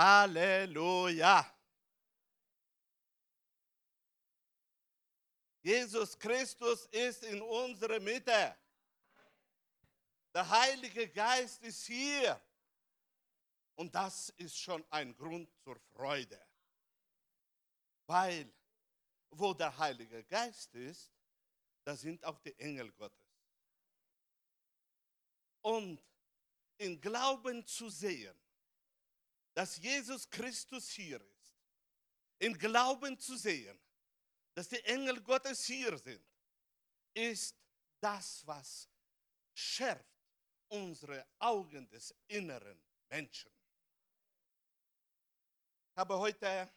Halleluja. Jesus Christus ist in unserer Mitte. Der Heilige Geist ist hier. Und das ist schon ein Grund zur Freude. Weil, wo der Heilige Geist ist, da sind auch die Engel Gottes. Und in Glauben zu sehen, dass Jesus Christus hier ist, in Glauben zu sehen, dass die Engel Gottes hier sind, ist das, was schärft unsere Augen des inneren Menschen. Ich habe heute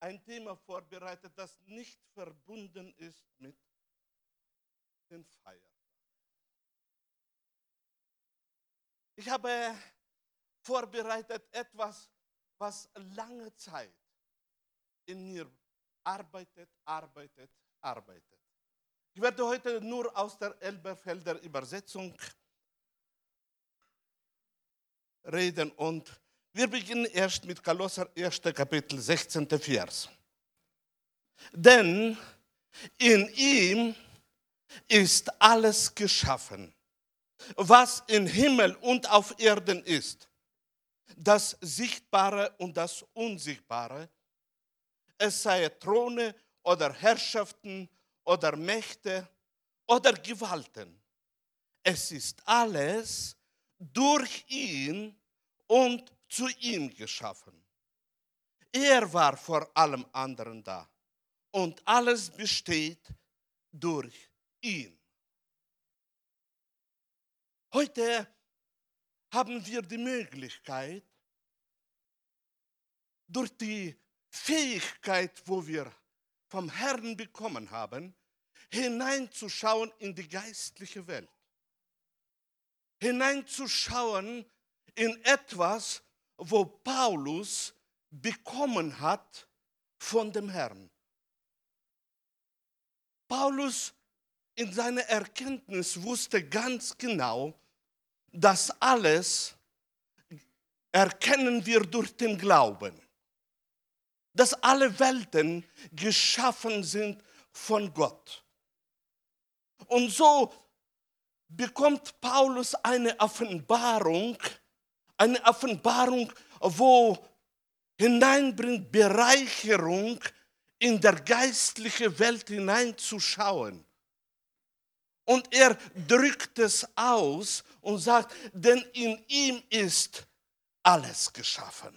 ein Thema vorbereitet, das nicht verbunden ist mit den Feiern. Ich habe vorbereitet etwas, was lange Zeit in mir arbeitet, arbeitet, arbeitet. Ich werde heute nur aus der Elberfelder Übersetzung reden und wir beginnen erst mit Kolosser 1. Kapitel 16. Vers. Denn in ihm ist alles geschaffen, was im Himmel und auf Erden ist, das Sichtbare und das Unsichtbare, es sei Throne oder Herrschaften oder Mächte oder Gewalten. Es ist alles durch ihn und zu ihm geschaffen. Er war vor allem anderen da und alles besteht durch ihn. Heute haben wir die Möglichkeit, durch die Fähigkeit, wo wir vom Herrn bekommen haben, hineinzuschauen in die geistliche Welt. Hineinzuschauen in etwas, wo Paulus bekommen hat von dem Herrn. Paulus in seiner Erkenntnis wusste ganz genau, das alles erkennen wir durch den Glauben. Dass alle Welten geschaffen sind von Gott. Und so bekommt Paulus eine Offenbarung, eine Offenbarung, wo hineinbringt Bereicherung in der geistliche Welt hineinzuschauen. Und er drückt es aus und sagt, denn in ihm ist alles geschaffen.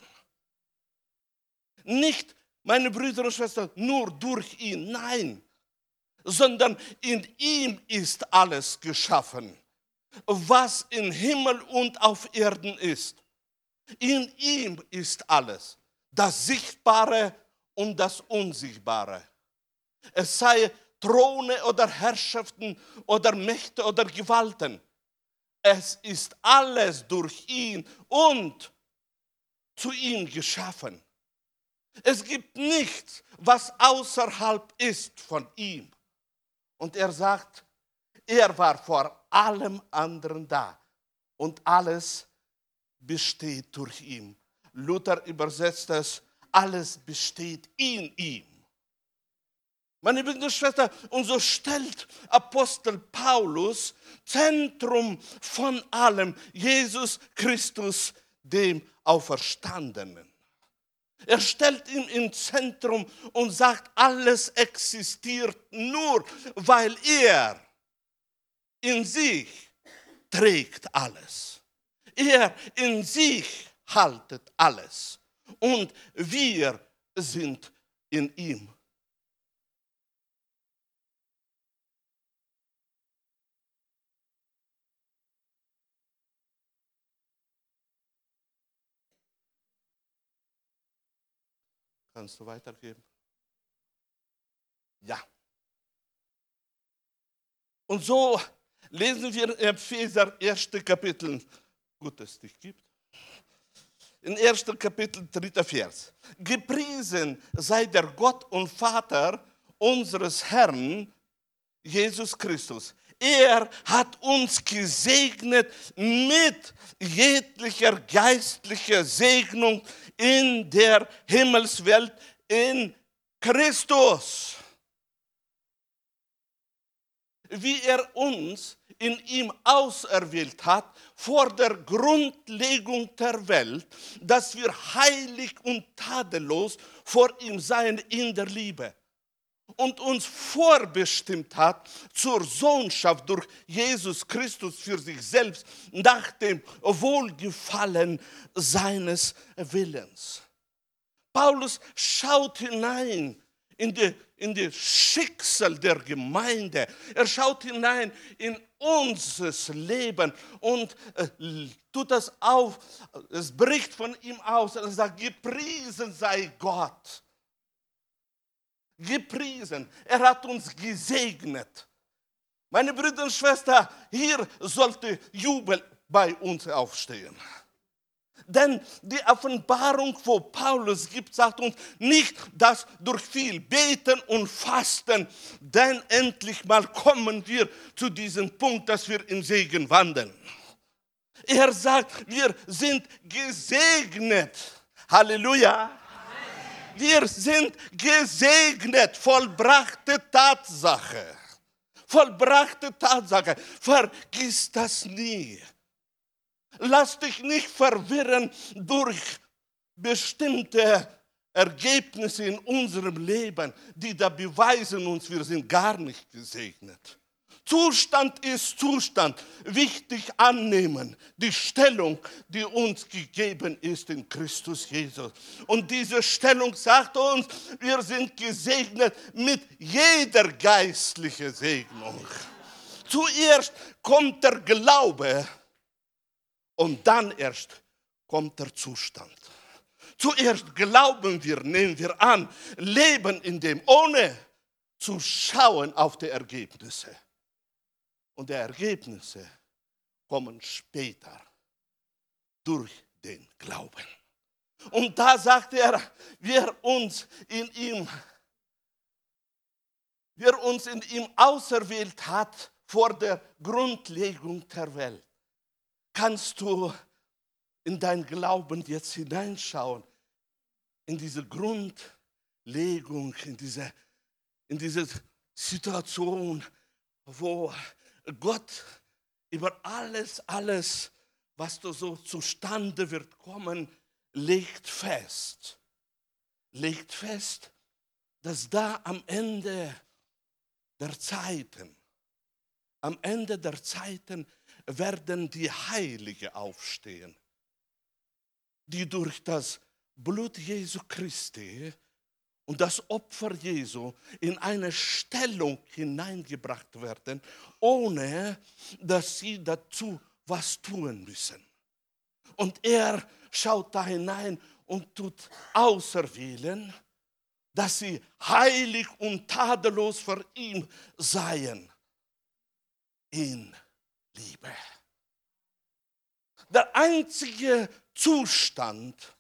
Nicht, meine Brüder und Schwestern, nur durch ihn, nein, sondern in ihm ist alles geschaffen, was im Himmel und auf Erden ist. In ihm ist alles, das Sichtbare und das Unsichtbare. Es sei Throne oder Herrschaften oder Mächte oder Gewalten. Es ist alles durch ihn und zu ihm geschaffen. Es gibt nichts, was außerhalb ist von ihm. Und er sagt, er war vor allem anderen da und alles besteht durch ihn. Luther übersetzt es, alles besteht in ihm. Meine Brüder und Schwestern, und so stellt Apostel Paulus Zentrum von allem Jesus Christus, dem Auferstandenen. Er stellt ihn ins Zentrum und sagt, alles existiert nur, weil er in sich trägt alles. Er in sich haltet alles. Und wir sind in ihm. Kannst du weitergeben? Ja. Und so lesen wir in Epheser 1. Kapitel, gut, dass es dich gibt. In 1. Kapitel, 3. Vers. Gepriesen sei der Gott und Vater unseres Herrn Jesus Christus. Er hat uns gesegnet mit jeglicher geistlicher Segnung in der Himmelswelt in Christus. Wie er uns in ihm auserwählt hat, vor der Grundlegung der Welt, dass wir heilig und tadellos vor ihm seien in der Liebe und uns vorbestimmt hat zur Sohnschaft durch Jesus Christus für sich selbst nach dem Wohlgefallen seines Willens. Paulus schaut hinein in die, in die Schicksal der Gemeinde. Er schaut hinein in unser Leben und äh, tut das auf. Es bricht von ihm aus und sagt, gepriesen sei Gott gepriesen. Er hat uns gesegnet. Meine Brüder und Schwestern, hier sollte Jubel bei uns aufstehen. Denn die Offenbarung, wo Paulus gibt, sagt uns nicht, dass durch viel Beten und Fasten, denn endlich mal kommen wir zu diesem Punkt, dass wir im Segen wandeln. Er sagt, wir sind gesegnet. Halleluja wir sind gesegnet, vollbrachte Tatsache. Vollbrachte Tatsache. Vergiss das nie. Lass dich nicht verwirren durch bestimmte Ergebnisse in unserem Leben, die da beweisen uns, wir sind gar nicht gesegnet. Zustand ist Zustand. Wichtig annehmen, die Stellung, die uns gegeben ist in Christus Jesus. Und diese Stellung sagt uns, wir sind gesegnet mit jeder geistlichen Segnung. Zuerst kommt der Glaube und dann erst kommt der Zustand. Zuerst glauben wir, nehmen wir an, leben in dem, ohne zu schauen auf die Ergebnisse. Und die Ergebnisse kommen später durch den Glauben. Und da sagt er, wer uns in ihm, wer uns in ihm auserwählt hat vor der Grundlegung der Welt, kannst du in dein Glauben jetzt hineinschauen, in diese Grundlegung, in diese, in diese Situation, wo Gott über alles, alles, was da so zustande wird kommen, legt fest. Legt fest, dass da am Ende der Zeiten, am Ende der Zeiten werden die Heilige aufstehen, die durch das Blut Jesu Christi und das Opfer Jesu in eine Stellung hineingebracht werden, ohne dass sie dazu was tun müssen. Und er schaut da hinein und tut auserwählen, dass sie heilig und tadellos vor ihm seien. In Liebe. Der einzige Zustand,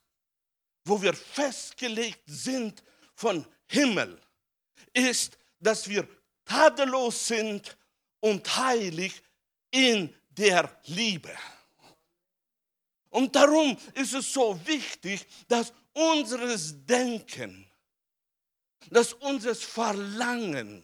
wo wir festgelegt sind, von Himmel ist, dass wir tadellos sind und heilig in der Liebe. Und darum ist es so wichtig, dass unseres Denken, dass unser Verlangen,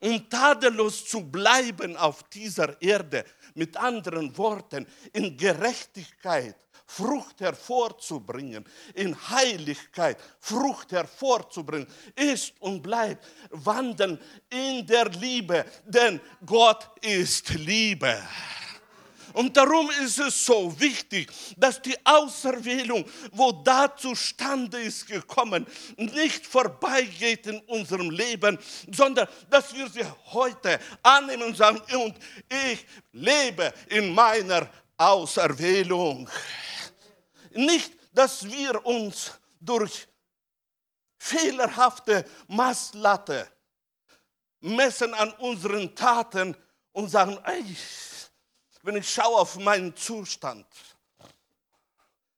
um tadellos zu bleiben auf dieser Erde, mit anderen Worten, in Gerechtigkeit, Frucht hervorzubringen, in Heiligkeit Frucht hervorzubringen, ist und bleibt wandeln in der Liebe, denn Gott ist Liebe. Und darum ist es so wichtig, dass die Auserwählung, wo da zustande ist gekommen, nicht vorbeigeht in unserem Leben, sondern dass wir sie heute annehmen und sagen, und ich lebe in meiner Auserwählung. Nicht, dass wir uns durch fehlerhafte Masslatte messen an unseren Taten und sagen, ey, wenn ich schaue auf meinen Zustand,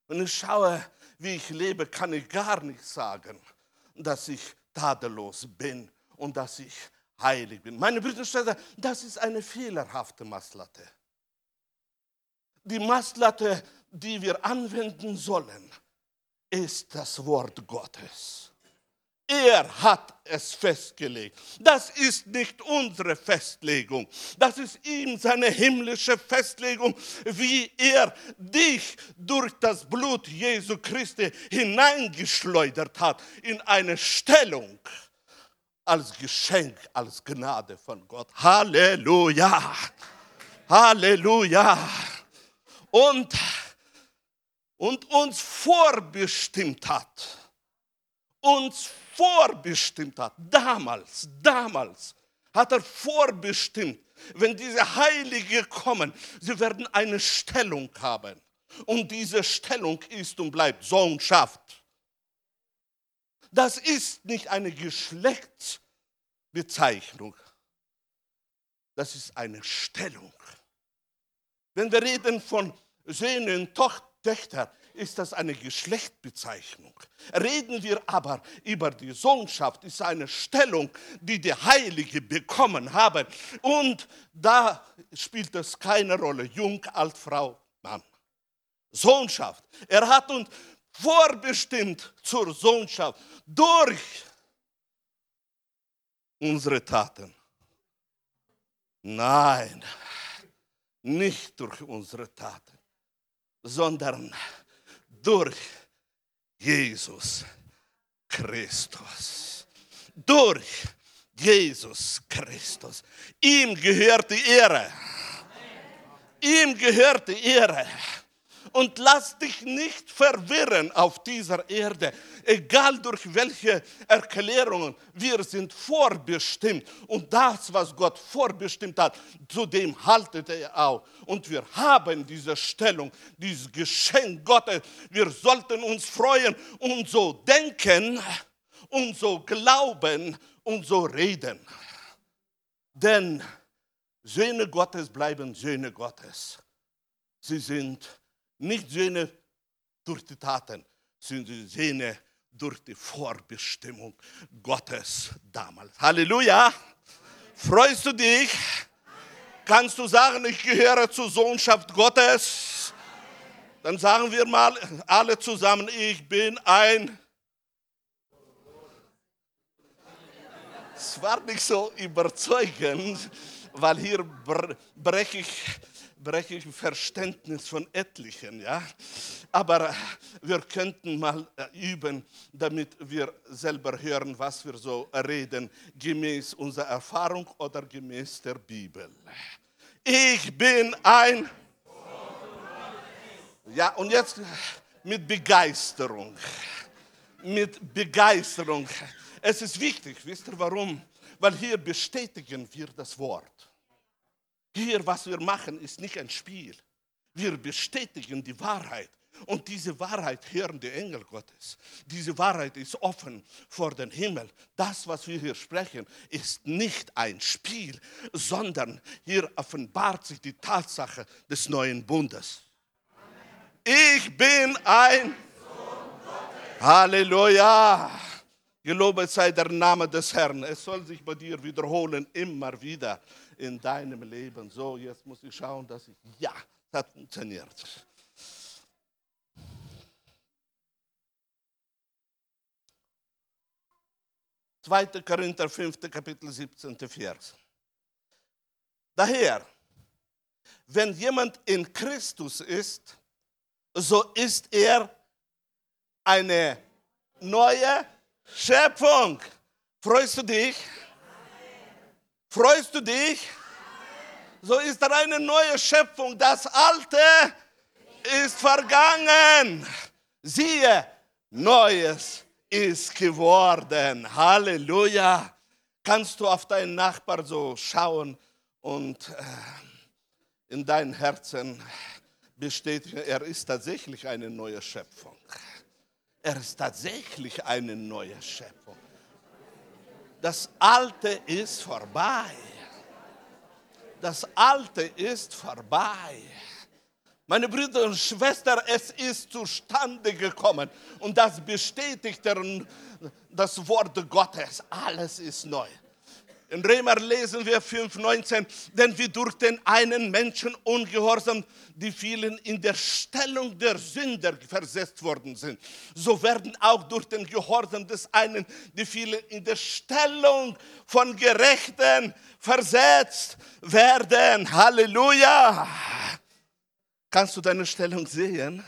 wenn ich schaue, wie ich lebe, kann ich gar nicht sagen, dass ich tadellos bin und dass ich heilig bin. Meine Brüder und Schwestern, das ist eine fehlerhafte Masslatte. Die Masslatte, die wir anwenden sollen, ist das Wort Gottes. Er hat es festgelegt. Das ist nicht unsere Festlegung. Das ist ihm seine himmlische Festlegung, wie er dich durch das Blut Jesu Christi hineingeschleudert hat in eine Stellung als Geschenk, als Gnade von Gott. Halleluja! Halleluja! Und, und uns vorbestimmt hat. Uns vorbestimmt hat. Damals, damals hat er vorbestimmt, wenn diese Heilige kommen, sie werden eine Stellung haben. Und diese Stellung ist und bleibt Sohnschaft. Das ist nicht eine Geschlechtsbezeichnung. Das ist eine Stellung. Wenn wir reden von Söhnen, Töchtern, ist das eine Geschlechtsbezeichnung. Reden wir aber über die Sohnschaft, ist eine Stellung, die die Heilige bekommen haben. Und da spielt es keine Rolle, jung, alt, Frau, Mann. Sohnschaft. Er hat uns vorbestimmt zur Sohnschaft durch unsere Taten. Nein, nicht durch unsere Taten, sondern durch Jesus Christus. Durch Jesus Christus. Ihm gehört die Ehre. Ihm gehört die Ehre und lass dich nicht verwirren auf dieser Erde, egal durch welche Erklärungen. Wir sind vorbestimmt und das, was Gott vorbestimmt hat, zu dem haltet er auch. Und wir haben diese Stellung, dieses Geschenk Gottes. Wir sollten uns freuen und so denken und so glauben und so reden. Denn Söhne Gottes bleiben Söhne Gottes. Sie sind nicht Söhne durch die Taten, sondern Söhne durch die Vorbestimmung Gottes damals. Halleluja! Freust du dich? Kannst du sagen, ich gehöre zur Sohnschaft Gottes? Dann sagen wir mal alle zusammen, ich bin ein. Es war nicht so überzeugend, weil hier breche ich breche ich Verständnis von etlichen, ja. Aber wir könnten mal äh, üben, damit wir selber hören, was wir so reden, gemäß unserer Erfahrung oder gemäß der Bibel. Ich bin ein. Ja, und jetzt mit Begeisterung. Mit Begeisterung. Es ist wichtig, wisst ihr warum? Weil hier bestätigen wir das Wort. Hier, was wir machen, ist nicht ein Spiel. Wir bestätigen die Wahrheit. Und diese Wahrheit hören die Engel Gottes. Diese Wahrheit ist offen vor den Himmel. Das, was wir hier sprechen, ist nicht ein Spiel, sondern hier offenbart sich die Tatsache des neuen Bundes. Ich bin ein Halleluja. Gelobet sei der Name des Herrn. Es soll sich bei dir wiederholen, immer wieder in deinem Leben. So, jetzt muss ich schauen, dass ich, ja, das funktioniert. Zweite Korinther 5. Kapitel 17. Vers. Daher, wenn jemand in Christus ist, so ist er eine neue Schöpfung. Freust du dich? Freust du dich? So ist da eine neue Schöpfung. Das Alte ist vergangen. Siehe, Neues ist geworden. Halleluja. Kannst du auf deinen Nachbar so schauen und äh, in dein Herzen bestätigen, er ist tatsächlich eine neue Schöpfung. Er ist tatsächlich eine neue Schöpfung das Alte ist vorbei. Das Alte ist vorbei. Meine Brüder und Schwestern, es ist zustande gekommen und das bestätigt das Wort Gottes. Alles ist neu. In Römer lesen wir 5,19, denn wie durch den einen Menschen ungehorsam die vielen in der Stellung der Sünder versetzt worden sind, so werden auch durch den Gehorsam des einen die vielen in der Stellung von Gerechten versetzt werden. Halleluja! Kannst du deine Stellung sehen?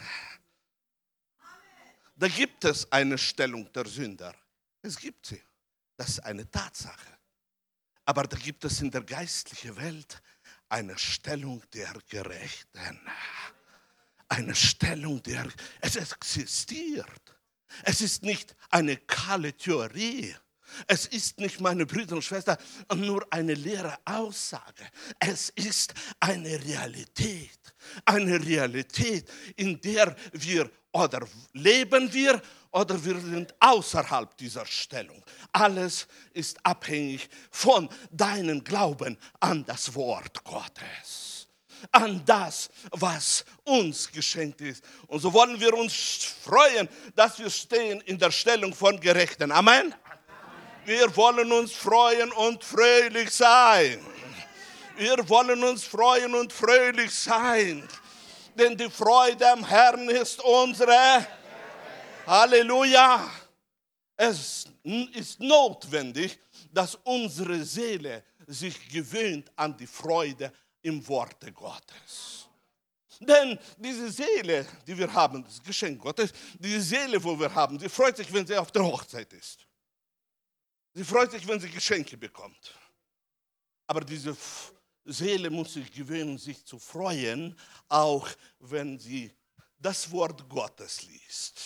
Da gibt es eine Stellung der Sünder. Es gibt sie. Das ist eine Tatsache. Aber da gibt es in der geistlichen Welt eine Stellung der Gerechten. Eine Stellung der, es existiert. Es ist nicht eine kahle Theorie. Es ist nicht, meine Brüder und Schwestern, nur eine leere Aussage. Es ist eine Realität. Eine Realität, in der wir oder leben wir oder wir sind außerhalb dieser Stellung. Alles ist abhängig von deinem Glauben an das Wort Gottes, an das, was uns geschenkt ist. Und so wollen wir uns freuen, dass wir stehen in der Stellung von Gerechten. Amen. Wir wollen uns freuen und fröhlich sein. Wir wollen uns freuen und fröhlich sein. Denn die Freude am Herrn ist unsere Halleluja. Es ist notwendig, dass unsere Seele sich gewöhnt an die Freude im Worte Gottes. Denn diese Seele, die wir haben, das Geschenk Gottes, diese Seele, wo wir haben, sie freut sich, wenn sie auf der Hochzeit ist. Sie freut sich, wenn sie Geschenke bekommt. Aber diese Seele muss sich gewöhnen, sich zu freuen, auch wenn sie das Wort Gottes liest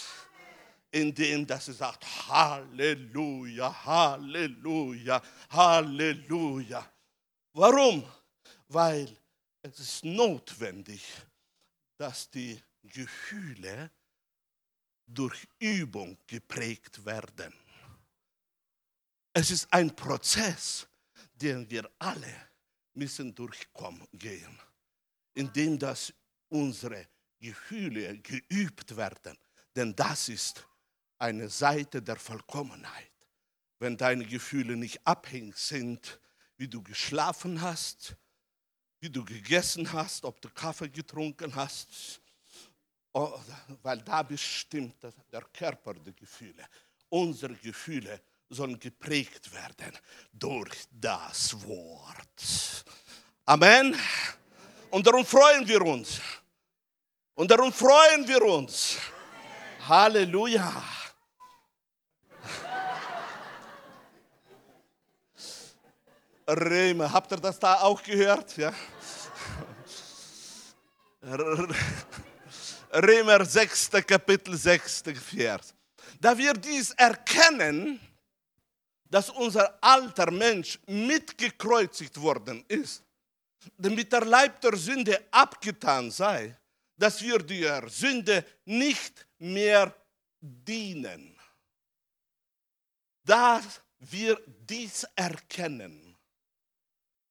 indem dass sie sagt, Halleluja, Halleluja, Halleluja. Warum? Weil es ist notwendig, dass die Gefühle durch Übung geprägt werden. Es ist ein Prozess, den wir alle müssen durchkommen gehen, indem dass unsere Gefühle geübt werden. Denn das ist eine Seite der Vollkommenheit. Wenn deine Gefühle nicht abhängig sind, wie du geschlafen hast, wie du gegessen hast, ob du Kaffee getrunken hast, oh, weil da bestimmt der Körper die Gefühle. Unsere Gefühle sollen geprägt werden durch das Wort. Amen. Und darum freuen wir uns. Und darum freuen wir uns. Halleluja. Römer. Habt ihr das da auch gehört? Ja? Römer 6. Kapitel 6. Vers. Da wir dies erkennen, dass unser alter Mensch mitgekreuzigt worden ist, damit der Leib der Sünde abgetan sei, dass wir der Sünde nicht mehr dienen. Da wir dies erkennen,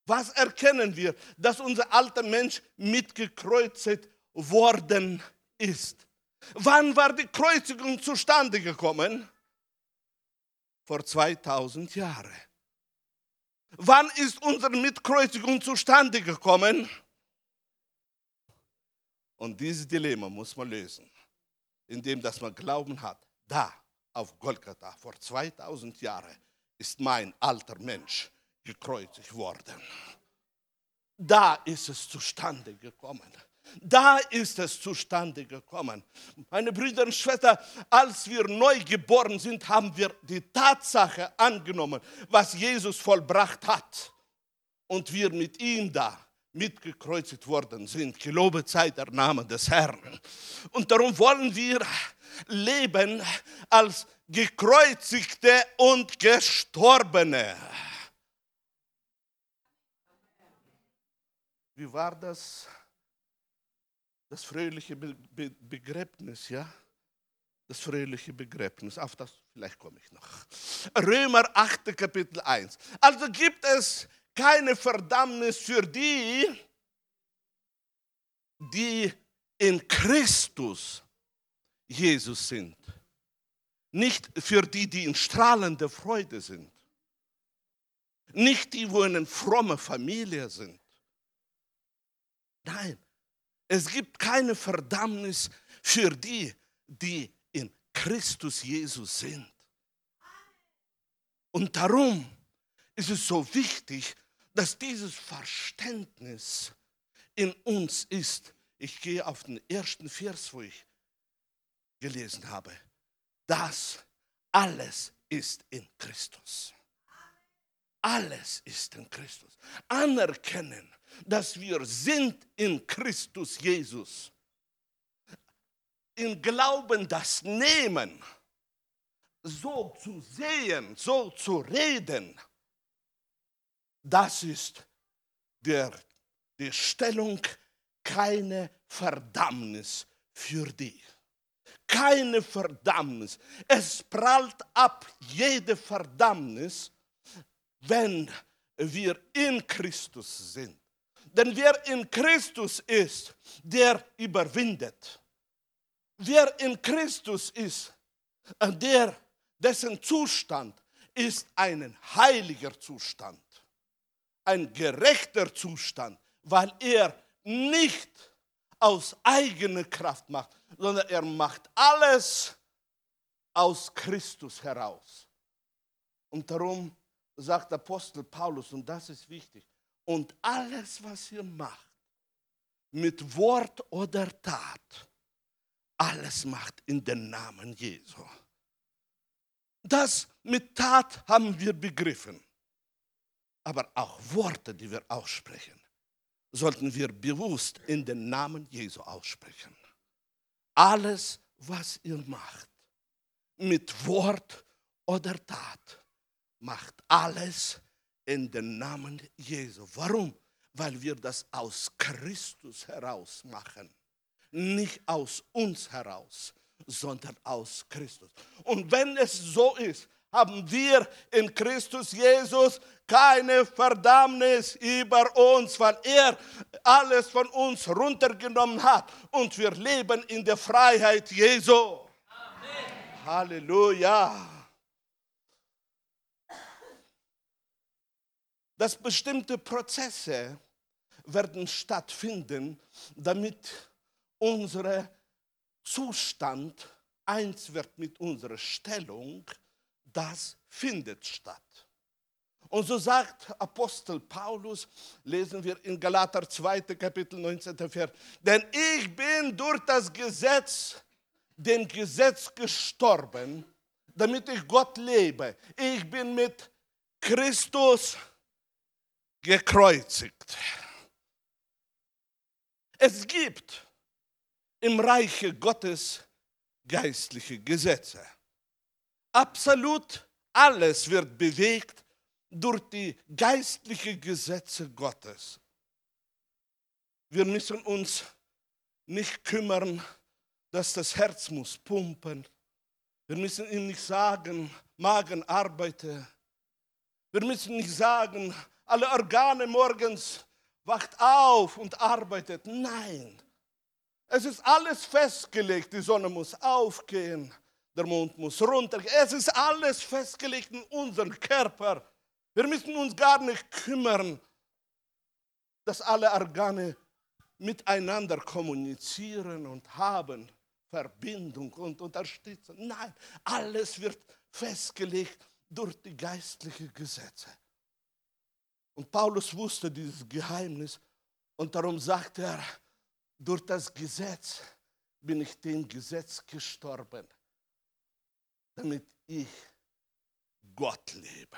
was erkennen wir? Dass unser alter Mensch mitgekreuzigt worden ist. Wann war die Kreuzigung zustande gekommen? Vor 2000 Jahren. Wann ist unsere Mitkreuzigung zustande gekommen? Und dieses Dilemma muss man lösen, indem dass man Glauben hat. Da, auf Golgatha, vor 2000 Jahren, ist mein alter Mensch gekreuzigt worden. Da ist es zustande gekommen. Da ist es zustande gekommen. Meine Brüder und Schwestern, als wir neu geboren sind, haben wir die Tatsache angenommen, was Jesus vollbracht hat. Und wir mit ihm da mitgekreuzigt worden sind. Gelobet sei der Name des Herrn. Und darum wollen wir leben als gekreuzigte und gestorbene. wie war das? Das fröhliche Be Be Begräbnis, ja? Das fröhliche Begräbnis, auf das vielleicht komme ich noch. Römer 8, Kapitel 1. Also gibt es keine Verdammnis für die, die in Christus Jesus sind. Nicht für die, die in strahlender Freude sind. Nicht die, wo in einer Familie sind. Es gibt keine Verdammnis für die, die in Christus Jesus sind. Und darum ist es so wichtig, dass dieses Verständnis in uns ist. Ich gehe auf den ersten Vers, wo ich gelesen habe. Das alles ist in Christus. Alles ist in Christus. Anerkennen, dass wir sind in Christus Jesus. In Glauben das Nehmen, so zu sehen, so zu reden, das ist der, die Stellung, keine Verdammnis für dich. Keine Verdammnis. Es prallt ab jede Verdammnis, wenn wir in Christus sind. Denn wer in Christus ist, der überwindet. Wer in Christus ist, der, dessen Zustand ist ein heiliger Zustand, ein gerechter Zustand, weil er nicht aus eigener Kraft macht, sondern er macht alles aus Christus heraus. Und darum sagt Apostel Paulus, und das ist wichtig, und alles, was ihr macht, mit Wort oder Tat, alles macht in den Namen Jesu. Das mit Tat haben wir begriffen. Aber auch Worte, die wir aussprechen, sollten wir bewusst in den Namen Jesu aussprechen. Alles, was ihr macht, mit Wort oder Tat, macht alles in den Namen Jesu. Warum? Weil wir das aus Christus heraus machen, nicht aus uns heraus, sondern aus Christus. Und wenn es so ist, haben wir in Christus Jesus keine Verdammnis über uns, weil er alles von uns runtergenommen hat und wir leben in der Freiheit Jesu. Amen. Halleluja. Dass bestimmte Prozesse werden stattfinden, damit unser Zustand eins wird mit unserer Stellung, das findet statt. Und so sagt Apostel Paulus, lesen wir in Galater 2. Kapitel 19. Vers, denn ich bin durch das Gesetz, dem Gesetz gestorben, damit ich Gott lebe. Ich bin mit Christus gekreuzigt. Es gibt im Reiche Gottes geistliche Gesetze. Absolut alles wird bewegt durch die geistlichen Gesetze Gottes. Wir müssen uns nicht kümmern, dass das Herz muss pumpen. Wir müssen ihm nicht sagen, Magen arbeite. Wir müssen nicht sagen, alle Organe morgens wacht auf und arbeitet. Nein, es ist alles festgelegt. Die Sonne muss aufgehen, der Mond muss runtergehen. Es ist alles festgelegt in unserem Körper. Wir müssen uns gar nicht kümmern, dass alle Organe miteinander kommunizieren und haben Verbindung und unterstützen. Nein, alles wird festgelegt durch die geistlichen Gesetze. Und Paulus wusste dieses Geheimnis und darum sagt er, durch das Gesetz bin ich dem Gesetz gestorben damit ich Gott lebe.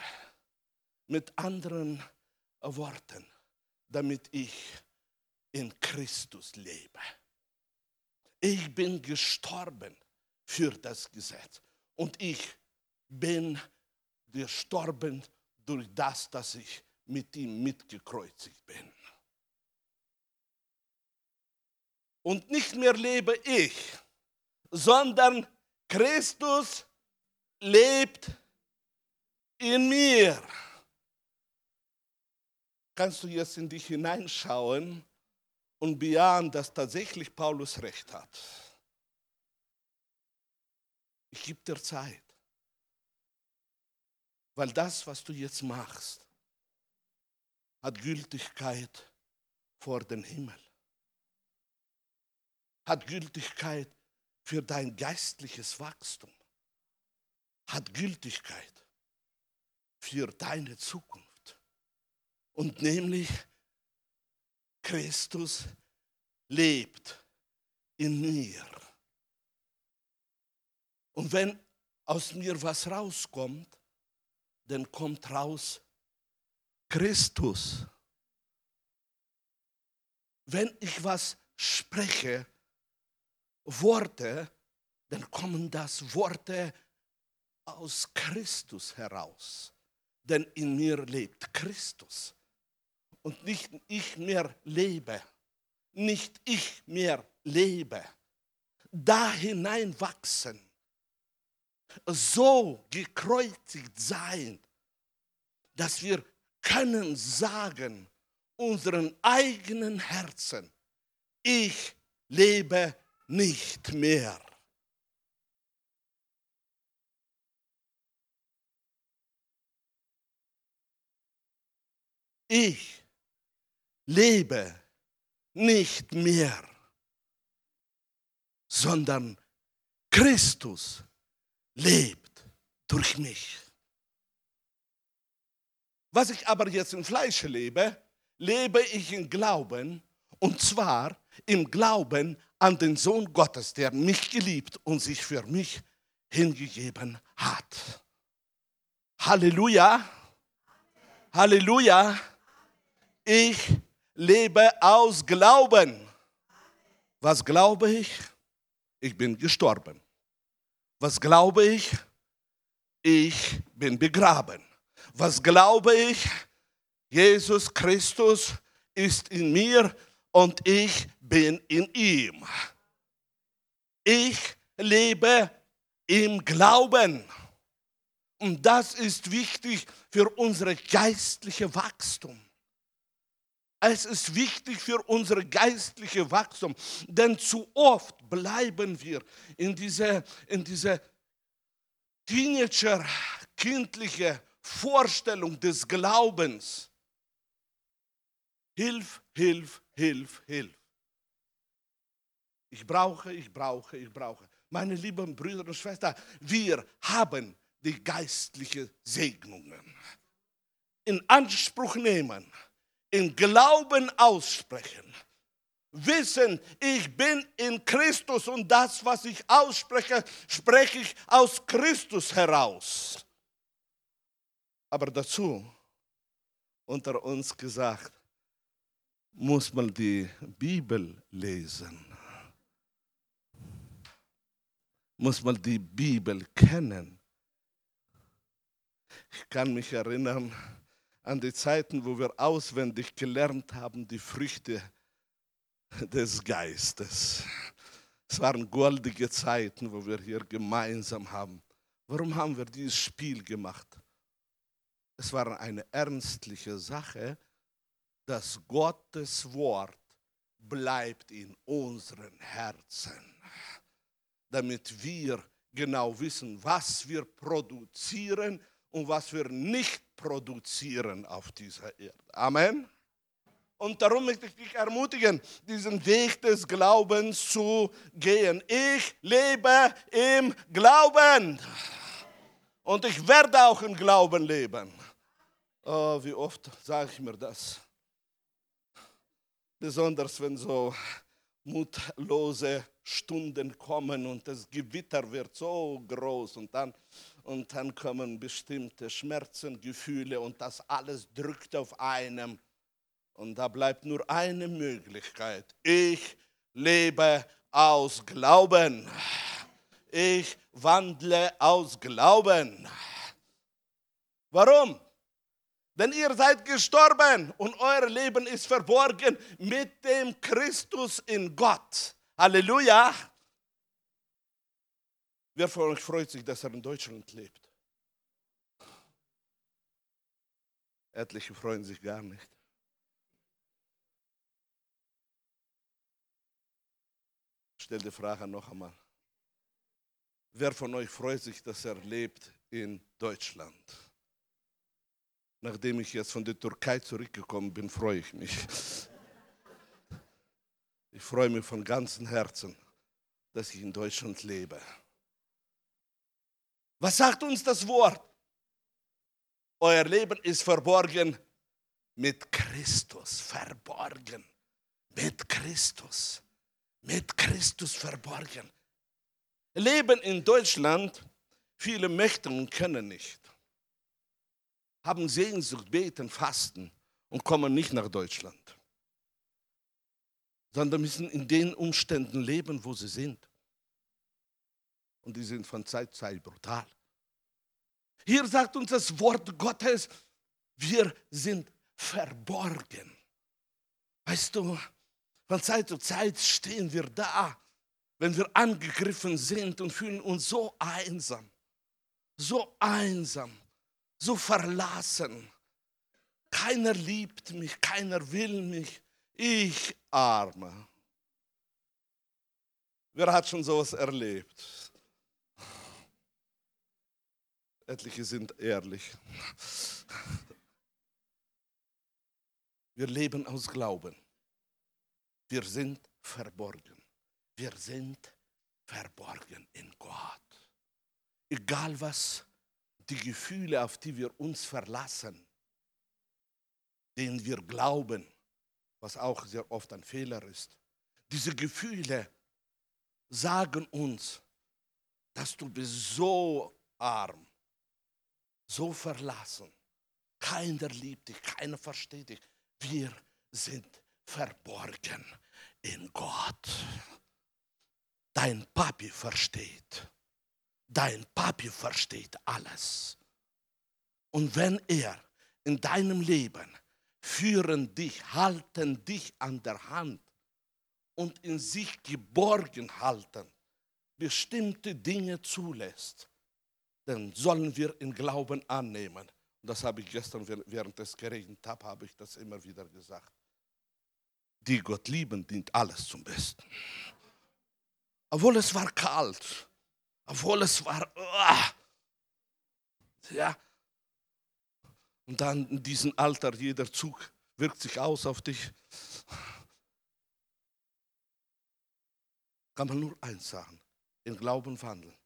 Mit anderen Worten, damit ich in Christus lebe. Ich bin gestorben für das Gesetz und ich bin gestorben durch das, dass ich mit ihm mitgekreuzigt bin. Und nicht mehr lebe ich, sondern Christus lebt in mir. Kannst du jetzt in dich hineinschauen und bejahen, dass tatsächlich Paulus recht hat? Ich gebe dir Zeit. Weil das, was du jetzt machst, hat Gültigkeit vor dem Himmel. Hat Gültigkeit für dein geistliches Wachstum. Hat Gültigkeit für deine Zukunft. Und nämlich Christus lebt in mir. Und wenn aus mir was rauskommt, dann kommt raus Christus. Wenn ich was spreche, Worte, dann kommen das Worte aus Christus heraus. Denn in mir lebt Christus. Und nicht ich mehr lebe, nicht ich mehr lebe. Da hineinwachsen, so gekreuzigt sein, dass wir können sagen, unseren eigenen Herzen, ich lebe nicht mehr. Ich lebe nicht mehr, sondern Christus lebt durch mich. Was ich aber jetzt im Fleische lebe, lebe ich im Glauben, und zwar im Glauben an den Sohn Gottes, der mich geliebt und sich für mich hingegeben hat. Halleluja. Halleluja. Ich lebe aus Glauben. Was glaube ich? Ich bin gestorben. Was glaube ich? Ich bin begraben. Was glaube ich? Jesus Christus ist in mir und ich bin in ihm. Ich lebe im Glauben. Und das ist wichtig für unser geistliches Wachstum. Es ist wichtig für unser geistliches Wachstum, denn zu oft bleiben wir in dieser in diese Teenager, kindliche Vorstellung des Glaubens. Hilf, hilf, hilf, hilf. Ich brauche, ich brauche, ich brauche. Meine lieben Brüder und Schwestern, wir haben die geistlichen Segnungen in Anspruch nehmen in Glauben aussprechen. Wissen, ich bin in Christus und das, was ich ausspreche, spreche ich aus Christus heraus. Aber dazu, unter uns gesagt, muss man die Bibel lesen. Muss man die Bibel kennen. Ich kann mich erinnern, an die Zeiten, wo wir auswendig gelernt haben, die Früchte des Geistes. Es waren goldige Zeiten, wo wir hier gemeinsam haben. Warum haben wir dieses Spiel gemacht? Es war eine ernstliche Sache, dass Gottes Wort bleibt in unseren Herzen, damit wir genau wissen, was wir produzieren und was wir nicht produzieren auf dieser Erde. Amen. Und darum möchte ich dich ermutigen, diesen Weg des Glaubens zu gehen. Ich lebe im Glauben. Und ich werde auch im Glauben leben. Oh, wie oft sage ich mir das? Besonders wenn so mutlose Stunden kommen und das Gewitter wird so groß und dann und dann kommen bestimmte Schmerzen, Gefühle und das alles drückt auf einem. Und da bleibt nur eine Möglichkeit. Ich lebe aus Glauben. Ich wandle aus Glauben. Warum? Denn ihr seid gestorben und euer Leben ist verborgen mit dem Christus in Gott. Halleluja. Wer von euch freut sich, dass er in Deutschland lebt? Etliche freuen sich gar nicht. Ich stelle die Frage noch einmal. Wer von euch freut sich, dass er lebt in Deutschland? Nachdem ich jetzt von der Türkei zurückgekommen bin, freue ich mich. Ich freue mich von ganzem Herzen, dass ich in Deutschland lebe. Was sagt uns das Wort? Euer Leben ist verborgen mit Christus, verborgen. Mit Christus, mit Christus verborgen. Leben in Deutschland, viele möchten und können nicht. Haben Sehnsucht, beten, fasten und kommen nicht nach Deutschland sondern müssen in den Umständen leben, wo sie sind. Und die sind von Zeit zu Zeit brutal. Hier sagt uns das Wort Gottes, wir sind verborgen. Weißt du, von Zeit zu Zeit stehen wir da, wenn wir angegriffen sind und fühlen uns so einsam, so einsam, so verlassen. Keiner liebt mich, keiner will mich. Ich arme. Wer hat schon sowas erlebt? Etliche sind ehrlich. Wir leben aus Glauben. Wir sind verborgen. Wir sind verborgen in Gott. Egal was die Gefühle, auf die wir uns verlassen, denen wir glauben, was auch sehr oft ein Fehler ist. Diese Gefühle sagen uns, dass du bist so arm, so verlassen. Keiner liebt dich, keiner versteht dich. Wir sind verborgen in Gott. Dein Papi versteht. Dein Papi versteht alles. Und wenn er in deinem Leben führen dich, halten dich an der Hand und in sich geborgen halten, bestimmte Dinge zulässt, dann sollen wir in Glauben annehmen. Und das habe ich gestern, während es geregnet hat, habe ich das immer wieder gesagt. Die Gott lieben, dient alles zum Besten. Obwohl es war kalt, obwohl es war, uh, ja, und dann in diesem Alter, jeder Zug wirkt sich aus auf dich. Kann man nur eins sagen, in Glauben wandeln.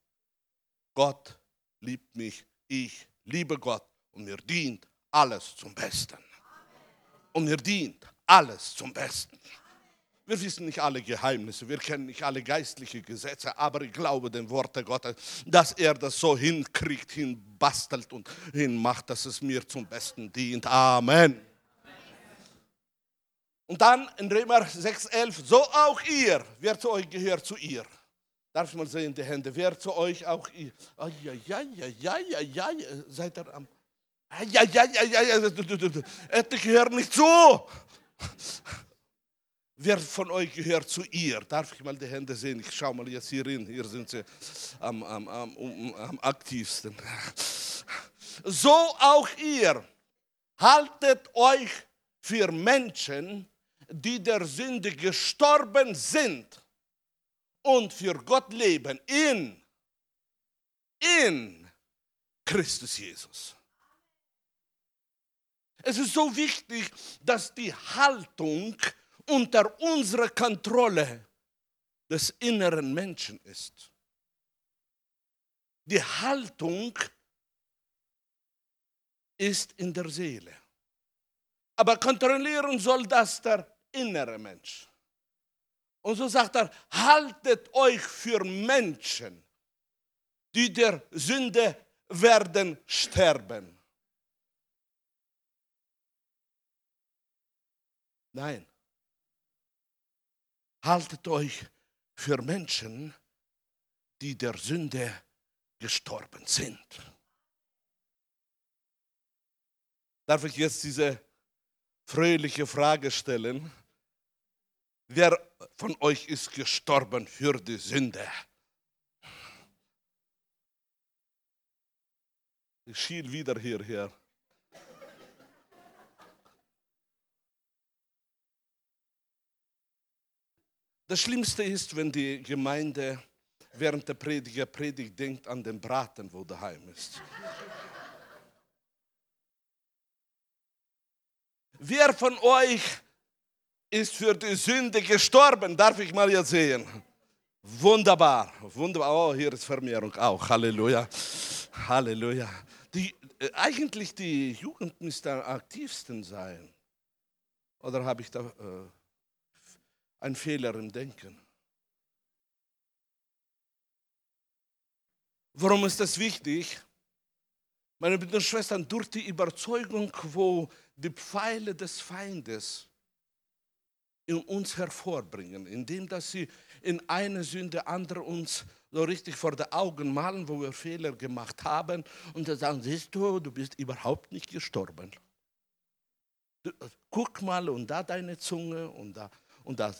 Gott liebt mich, ich liebe Gott und mir dient alles zum Besten. Und mir dient alles zum Besten. Wir wissen nicht alle Geheimnisse, wir kennen nicht alle geistlichen Gesetze, aber ich glaube dem Worte Gottes, dass er das so hinkriegt, hinbastelt und hinmacht, dass es mir zum Besten dient. Amen. Und dann in Römer 6,11, so auch ihr, wer zu euch gehört, zu ihr. Darf ich mal sehen, die Hände, wer zu euch auch ihr. Oh, ja, ja, ja, ja, ja, ja, seid ihr am. Ja, ja, ja, ja, ja, ich gehöre nicht zu. Wer von euch gehört zu ihr? Darf ich mal die Hände sehen? Ich schaue mal jetzt hier hin. Hier sind sie am, am, am, am aktivsten. So auch ihr. Haltet euch für Menschen, die der Sünde gestorben sind und für Gott leben in, in Christus Jesus. Es ist so wichtig, dass die Haltung unter unserer Kontrolle des inneren Menschen ist. Die Haltung ist in der Seele. Aber kontrollieren soll das der innere Mensch. Und so sagt er, haltet euch für Menschen, die der Sünde werden sterben. Nein haltet euch für Menschen, die der Sünde gestorben sind. Darf ich jetzt diese fröhliche Frage stellen? Wer von euch ist gestorben für die Sünde? Ich schiel wieder hierher. Das Schlimmste ist, wenn die Gemeinde während der Prediger predigt, denkt an den Braten, wo daheim ist. Wer von euch ist für die Sünde gestorben? Darf ich mal jetzt sehen? Wunderbar, wunderbar. Oh, hier ist Vermehrung auch. Halleluja. Halleluja. Die, äh, eigentlich die Jugend müsste am aktivsten sein. Oder habe ich da äh, einen Fehler im Denken? Warum ist das wichtig? Meine Brüder und Schwestern, durch die Überzeugung, wo die Pfeile des Feindes in uns hervorbringen, indem dass sie in eine Sünde andere uns so richtig vor die Augen malen, wo wir Fehler gemacht haben und dann sagen, siehst du, du bist überhaupt nicht gestorben. Guck mal und da deine Zunge und da und da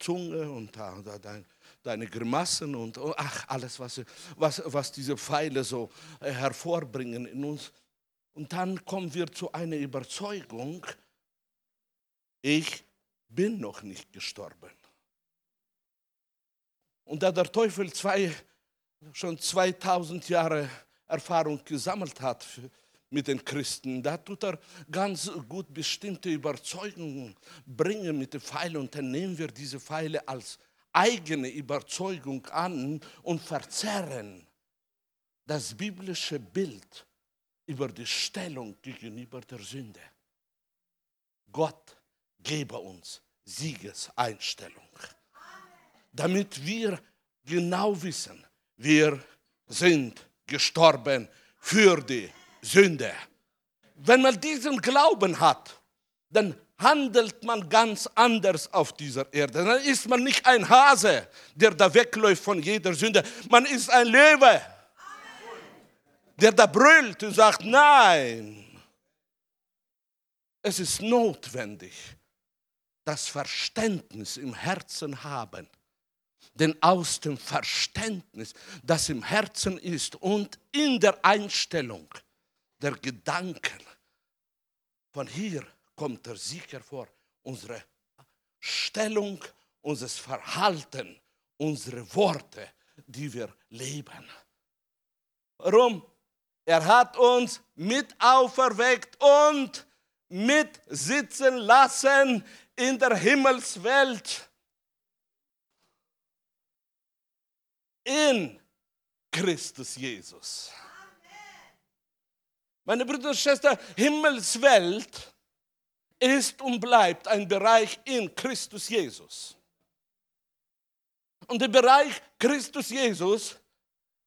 Zunge und da, da dein, deine Grimassen und oh, ach, alles, was, was, was diese Pfeile so äh, hervorbringen in uns. Und dann kommen wir zu einer Überzeugung, ich bin noch nicht gestorben. Und da der Teufel zwei, schon 2000 Jahre Erfahrung gesammelt hat mit den Christen, da tut er ganz gut bestimmte Überzeugungen bringen mit den Pfeilen und dann nehmen wir diese Pfeile als eigene Überzeugung an und verzerren das biblische Bild über die Stellung gegenüber der Sünde. Gott gebe uns Siegeseinstellung, damit wir genau wissen, wir sind gestorben für die Sünde. Wenn man diesen Glauben hat, dann handelt man ganz anders auf dieser Erde. Dann ist man nicht ein Hase, der da wegläuft von jeder Sünde. Man ist ein Löwe, der da brüllt und sagt, nein. Es ist notwendig, das Verständnis im Herzen haben. Denn aus dem Verständnis, das im Herzen ist und in der Einstellung der Gedanken, von hier kommt der Sieg hervor. Unsere Stellung, unser Verhalten, unsere Worte, die wir leben. Warum? Er hat uns mit auferweckt und mit sitzen lassen in der Himmelswelt. In Christus Jesus. Meine Brüder und Schwestern, Himmelswelt ist und bleibt ein Bereich in Christus Jesus. Und der Bereich Christus Jesus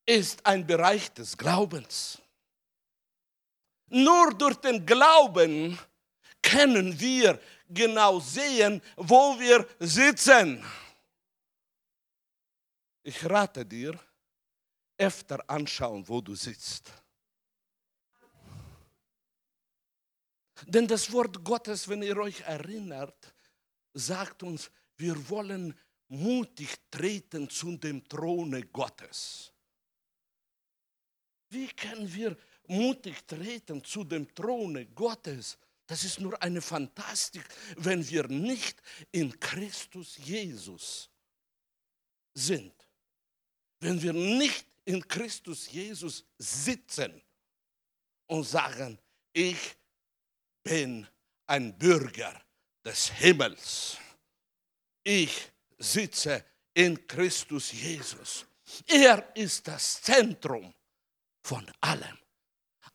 ist ein Bereich des Glaubens. Nur durch den Glauben können wir genau sehen, wo wir sitzen. Ich rate dir, öfter anschauen, wo du sitzt. Denn das Wort Gottes, wenn ihr euch erinnert, sagt uns, wir wollen mutig treten zu dem Throne Gottes. Wie können wir mutig treten zu dem Throne Gottes? Das ist nur eine Fantastik, wenn wir nicht in Christus Jesus sind. Wenn wir nicht in Christus Jesus sitzen und sagen, ich bin ein Bürger des Himmels. Ich sitze in Christus Jesus. Er ist das Zentrum von allem.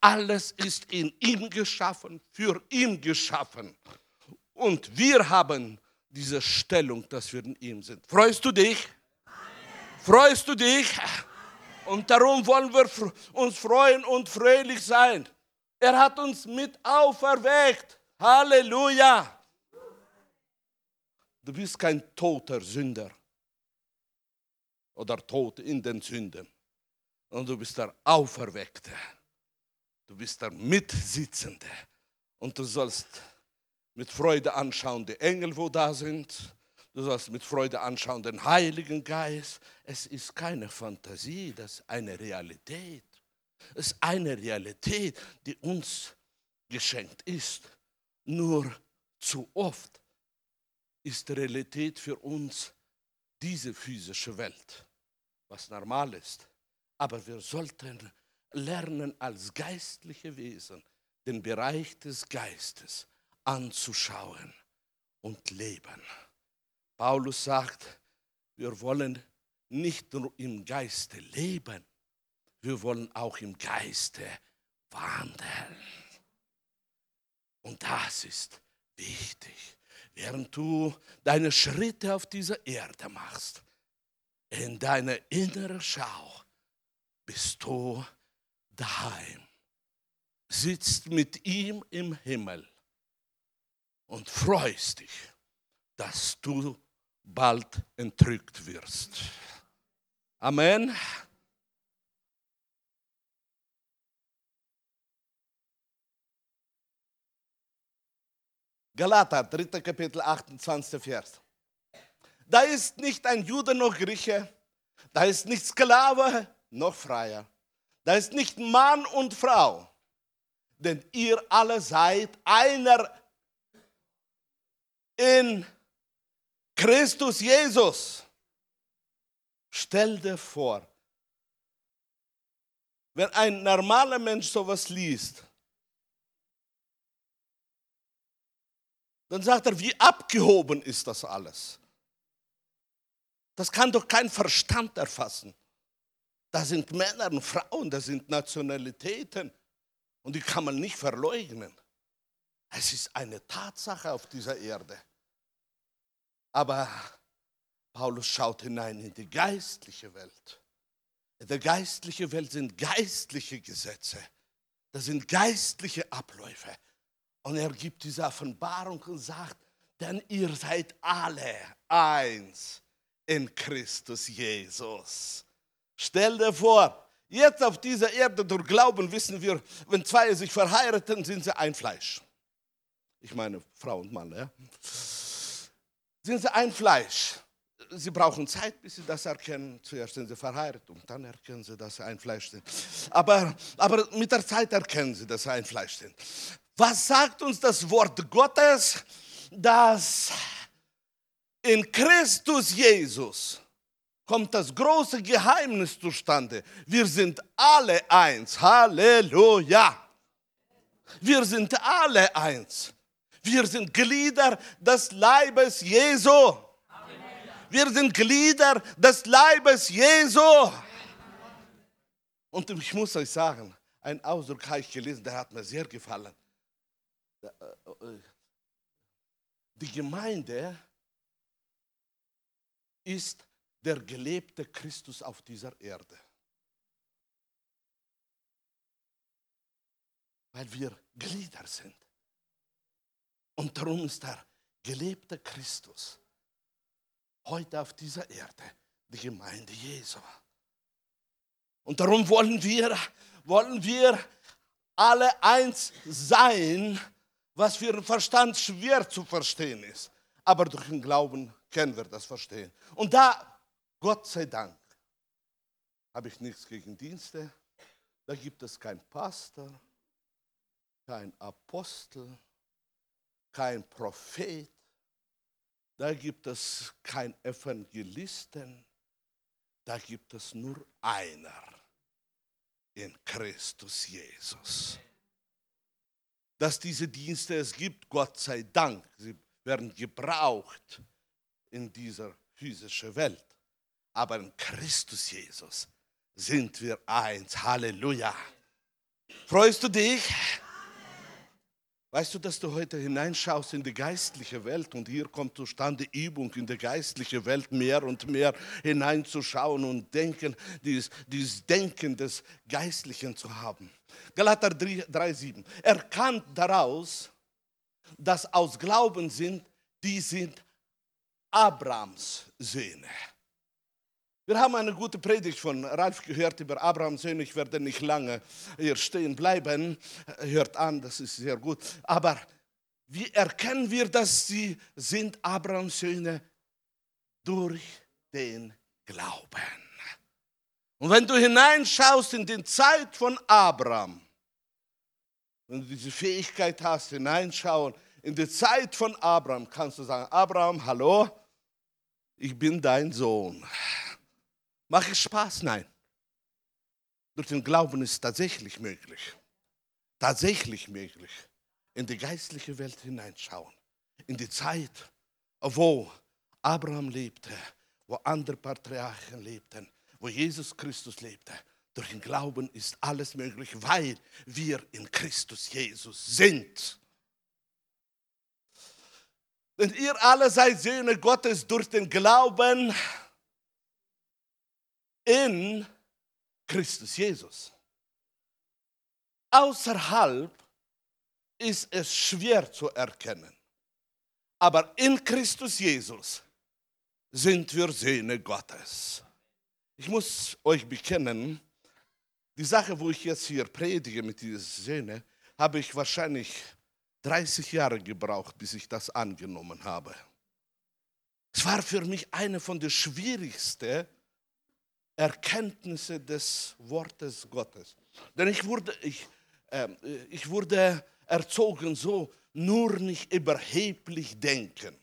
Alles ist in ihm geschaffen, für ihn geschaffen. Und wir haben diese Stellung, dass wir in ihm sind. Freust du dich? Freust du dich? Und darum wollen wir uns freuen und fröhlich sein. Er hat uns mit auferweckt. Halleluja. Du bist kein toter Sünder oder tot in den Sünden. Und du bist der Auferweckte. Du bist der Mitsitzende. Und du sollst mit Freude anschauen, die Engel, wo da sind. Du sollst mit Freude anschauen, den Heiligen Geist. Es ist keine Fantasie, das ist eine Realität. Es ist eine Realität, die uns geschenkt ist. Nur zu oft ist Realität für uns diese physische Welt, was normal ist. Aber wir sollten lernen als geistliche Wesen den Bereich des Geistes anzuschauen und leben. Paulus sagt, wir wollen nicht nur im Geiste leben, wir wollen auch im Geiste wandeln. Und das ist wichtig. Während du deine Schritte auf dieser Erde machst, in deiner inneren Schau, bist du daheim, sitzt mit ihm im Himmel und freust dich, dass du bald entrückt wirst. Amen. Galater, 3. Kapitel, 28. Vers. Da ist nicht ein Jude noch Grieche, da ist nicht Sklave noch Freier, da ist nicht Mann und Frau, denn ihr alle seid einer in Christus Jesus. Stell dir vor, wenn ein normaler Mensch sowas liest, dann sagt er, wie abgehoben ist das alles. Das kann doch kein Verstand erfassen. Da sind Männer und Frauen, da sind Nationalitäten und die kann man nicht verleugnen. Es ist eine Tatsache auf dieser Erde. Aber Paulus schaut hinein in die geistliche Welt. In der geistlichen Welt sind geistliche Gesetze. Das sind geistliche Abläufe. Und er gibt diese Offenbarung und sagt, denn ihr seid alle eins in Christus Jesus. Stell dir vor, jetzt auf dieser Erde durch Glauben wissen wir, wenn zwei sich verheiraten, sind sie ein Fleisch. Ich meine Frau und Mann, ja sind sie ein Fleisch. Sie brauchen Zeit, bis sie das erkennen. Zuerst sind sie verheiratet und dann erkennen sie, dass sie ein Fleisch sind. Aber, aber mit der Zeit erkennen sie, dass sie ein Fleisch sind. Was sagt uns das Wort Gottes? Dass in Christus Jesus kommt das große Geheimnis zustande. Wir sind alle eins. Halleluja. Wir sind alle eins. Wir sind Glieder des Leibes Jesu. Wir sind Glieder des Leibes Jesu. Und ich muss euch sagen, ein Ausdruck habe ich gelesen, der hat mir sehr gefallen. Die Gemeinde ist der gelebte Christus auf dieser Erde. Weil wir Glieder sind. Und darum ist der gelebte Christus heute auf dieser Erde die Gemeinde Jesu. Und darum wollen wir, wollen wir alle eins sein, was für den Verstand schwer zu verstehen ist. Aber durch den Glauben können wir das verstehen. Und da, Gott sei Dank, habe ich nichts gegen Dienste. Da gibt es keinen Pastor, keinen Apostel, kein Prophet, da gibt es kein Evangelisten, da gibt es nur einer in Christus Jesus. Dass diese Dienste es gibt, Gott sei Dank, sie werden gebraucht in dieser physischen Welt. Aber in Christus Jesus sind wir eins. Halleluja. Freust du dich? Weißt du, dass du heute hineinschaust in die geistliche Welt und hier kommt zustande Übung in die geistliche Welt mehr und mehr hineinzuschauen und denken, dieses, dieses Denken des Geistlichen zu haben. Galater 3,7. Erkannt daraus, dass aus Glauben sind, die sind Abrams Söhne. Wir haben eine gute Predigt von Ralf gehört über Abrahams Söhne. Ich werde nicht lange hier stehen bleiben. Hört an, das ist sehr gut. Aber wie erkennen wir, dass sie sind Abrahams Söhne? Durch den Glauben. Und wenn du hineinschaust in die Zeit von Abraham, wenn du diese Fähigkeit hast, hineinschauen in die Zeit von Abraham, kannst du sagen, Abraham, hallo, ich bin dein Sohn. Mache ich Spaß? Nein. Durch den Glauben ist tatsächlich möglich. Tatsächlich möglich. in die geistliche Welt hineinschauen. In die Zeit, wo Abraham lebte, wo andere Patriarchen lebten, wo Jesus Christus lebte. Durch den Glauben ist alles möglich, weil wir in Christus Jesus sind. Denn ihr alle seid Söhne Gottes durch den Glauben in Christus Jesus. Außerhalb ist es schwer zu erkennen. Aber in Christus Jesus sind wir Söhne Gottes. Ich muss euch bekennen, die Sache, wo ich jetzt hier predige mit diesen Söhnen, habe ich wahrscheinlich 30 Jahre gebraucht, bis ich das angenommen habe. Es war für mich eine von den schwierigsten Erkenntnisse des Wortes Gottes. Denn ich wurde, ich, äh, ich wurde erzogen so, nur nicht überheblich denken.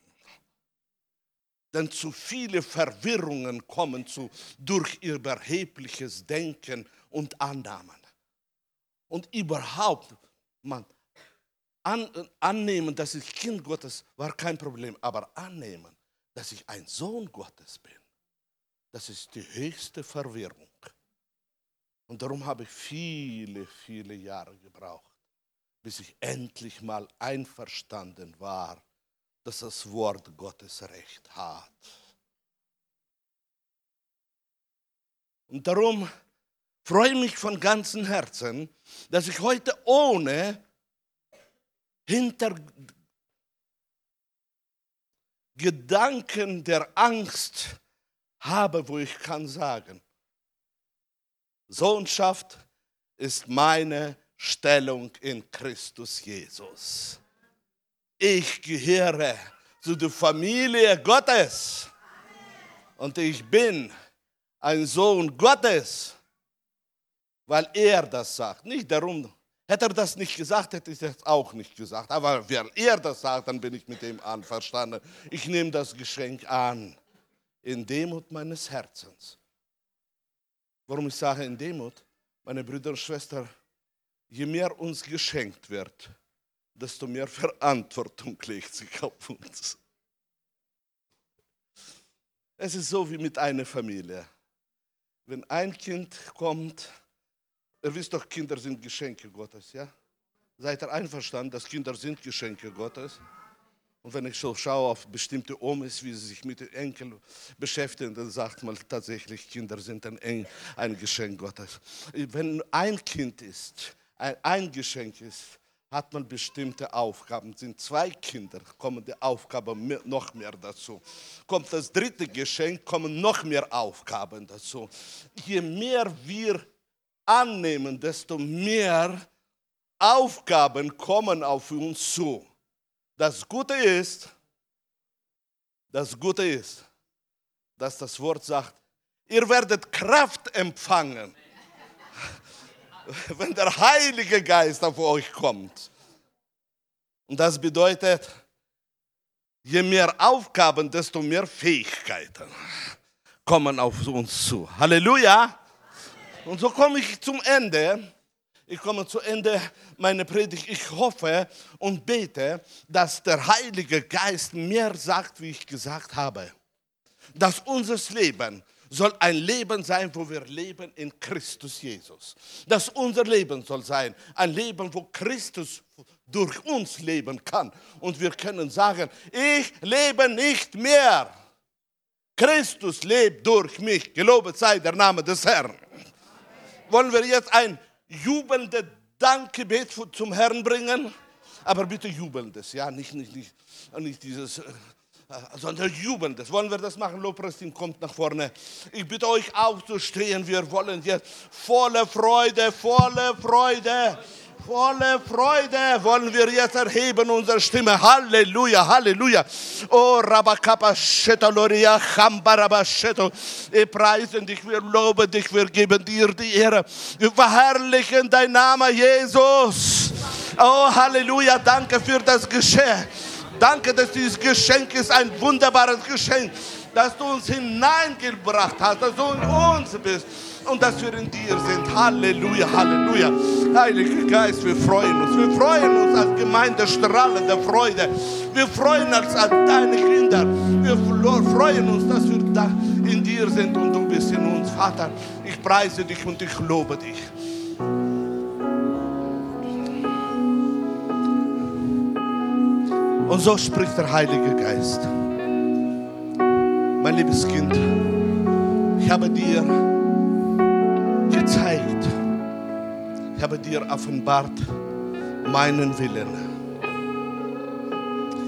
Denn zu viele Verwirrungen kommen zu, durch überhebliches Denken und Annahmen. Und überhaupt, man, an, annehmen, dass ich Kind Gottes war kein Problem, aber annehmen, dass ich ein Sohn Gottes bin, das ist die höchste Verwirrung. Und darum habe ich viele, viele Jahre gebraucht, bis ich endlich mal einverstanden war, dass das Wort Gottes recht hat. Und darum freue ich mich von ganzem Herzen, dass ich heute ohne hinter Gedanken der Angst habe, wo ich kann sagen, Sohnschaft ist meine Stellung in Christus Jesus. Ich gehöre zu der Familie Gottes und ich bin ein Sohn Gottes, weil er das sagt, nicht darum, Hätte er das nicht gesagt, hätte ich das auch nicht gesagt. Aber wenn er das sagt, dann bin ich mit dem einverstanden. Ich nehme das Geschenk an. In Demut meines Herzens. Warum ich sage in Demut? Meine Brüder und Schwestern, je mehr uns geschenkt wird, desto mehr Verantwortung legt sich auf uns. Es ist so wie mit einer Familie. Wenn ein Kind kommt, Ihr wisst doch, Kinder sind Geschenke Gottes, ja? Seid ihr einverstanden, dass Kinder sind Geschenke Gottes? Und wenn ich so schaue auf bestimmte Omis, wie sie sich mit den Enkeln beschäftigen, dann sagt man tatsächlich, Kinder sind ein, ein Geschenk Gottes. Wenn ein Kind ist, ein, ein Geschenk ist, hat man bestimmte Aufgaben. Sind zwei Kinder, kommen die Aufgaben noch mehr dazu. Kommt das dritte Geschenk, kommen noch mehr Aufgaben dazu. Je mehr wir annehmen, desto mehr Aufgaben kommen auf uns zu. Das Gute ist, das Gute ist, dass das Wort sagt, ihr werdet Kraft empfangen, wenn der Heilige Geist auf euch kommt. Und das bedeutet, je mehr Aufgaben, desto mehr Fähigkeiten kommen auf uns zu. Halleluja! Und so komme ich zum Ende. Ich komme zu Ende meiner Predigt. Ich hoffe und bete, dass der Heilige Geist mehr sagt, wie ich gesagt habe. Dass unser Leben soll ein Leben sein, wo wir leben in Christus Jesus. Dass unser Leben soll sein, ein Leben, wo Christus durch uns leben kann. Und wir können sagen, ich lebe nicht mehr. Christus lebt durch mich. Gelobet sei der Name des Herrn wollen wir jetzt ein jubelndes Dankgebet zum Herrn bringen. Aber bitte jubelndes, ja, nicht, nicht, nicht, nicht dieses, äh, sondern jubelndes. Wollen wir das machen? Lobpreisteam kommt nach vorne. Ich bitte euch aufzustehen. Wir wollen jetzt volle Freude, volle Freude volle Freude wollen wir jetzt erheben unsere Stimme. Halleluja, Halleluja. Oh, Rabakapa Shetaloria, Chambarabasheto. Wir preisen dich, wir loben dich, wir geben dir die Ehre. Wir verherrlichen dein Name, Jesus. Oh, Halleluja, danke für das Geschenk. Danke, dass dieses Geschenk ist ein wunderbares Geschenk, dass du uns hineingebracht hast, dass du in uns bist und dass wir in dir sind. Halleluja, Halleluja. Heiliger Geist, wir freuen uns. Wir freuen uns als Gemeinde strahlende Freude. Wir freuen uns als deine Kinder. Wir freuen uns, dass wir da in dir sind und du bist in uns. Vater, ich preise dich und ich lobe dich. Und so spricht der Heilige Geist. Mein liebes Kind, ich habe dir gezeigt, ich habe dir offenbart meinen Willen.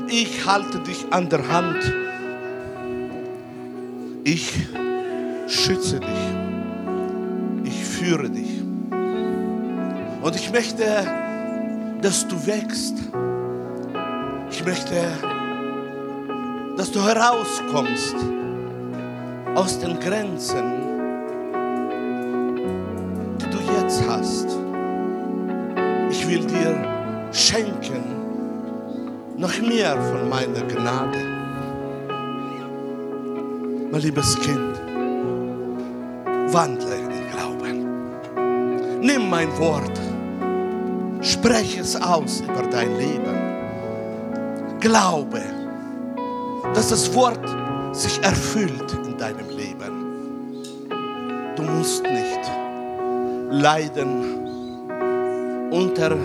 Ich halte dich an der Hand. Ich schütze dich. Ich führe dich. Und ich möchte, dass du wächst. Ich möchte, dass du herauskommst aus den Grenzen, jetzt hast. Ich will dir schenken noch mehr von meiner Gnade. Mein liebes Kind, wandle in Glauben. Nimm mein Wort, spreche es aus über dein Leben. Glaube, dass das Wort sich erfüllt in deinem Leben. Du musst nicht leiden unter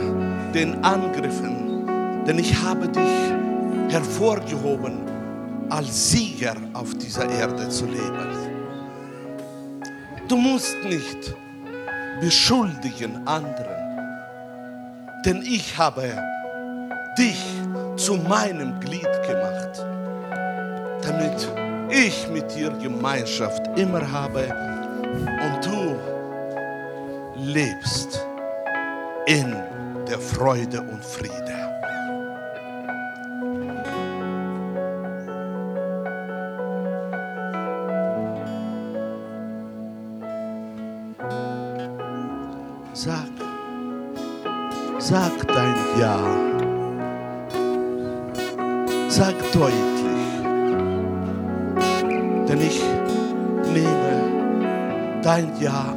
den Angriffen, denn ich habe dich hervorgehoben, als Sieger auf dieser Erde zu leben. Du musst nicht beschuldigen anderen, denn ich habe dich zu meinem Glied gemacht, damit ich mit dir Gemeinschaft immer habe und du lebst in der Freude und Friede. Sag, sag dein Ja. Sag deutlich, denn ich nehme dein Ja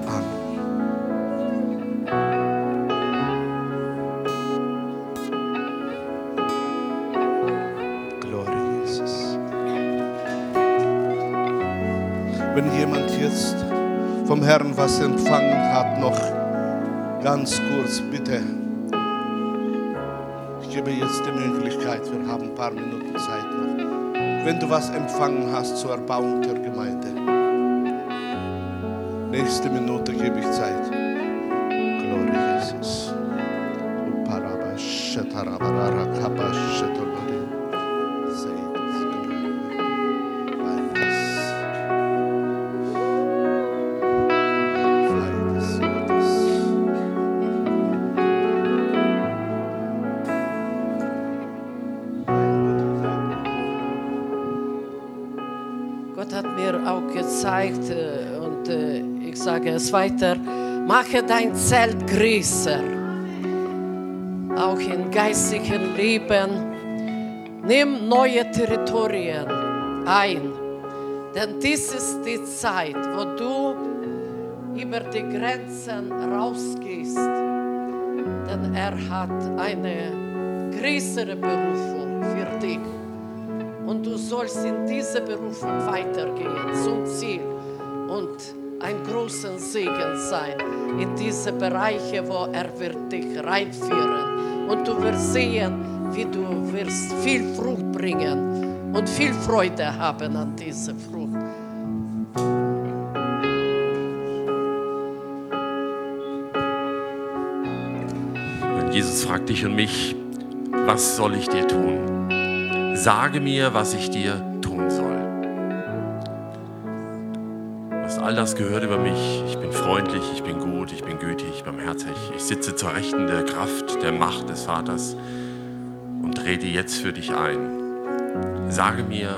Herrn was empfangen hat, noch ganz kurz bitte. Ich gebe jetzt die Möglichkeit, wir haben ein paar Minuten Zeit noch. Wenn du was empfangen hast zur Erbauung der Gemeinde, nächste Minute gebe ich Zeit. Glory Jesus. Sage es weiter, mache dein Zelt größer, auch im geistigen Leben. Nimm neue Territorien ein, denn dies ist die Zeit, wo du über die Grenzen rausgehst, denn er hat eine größere Berufung für dich. Und du sollst in diese Berufung weitergehen zum Ziel und ein großer Segen sein in diese Bereiche, wo er wird dich reinführen und du wirst sehen, wie du wirst viel Frucht bringen und viel Freude haben an dieser Frucht. Und Jesus fragt dich und mich, was soll ich dir tun? Sage mir, was ich dir tun all das gehört über mich. Ich bin freundlich, ich bin gut, ich bin gütig, barmherzig. Ich sitze zur Rechten der Kraft, der Macht des Vaters und trete jetzt für dich ein. Sage mir,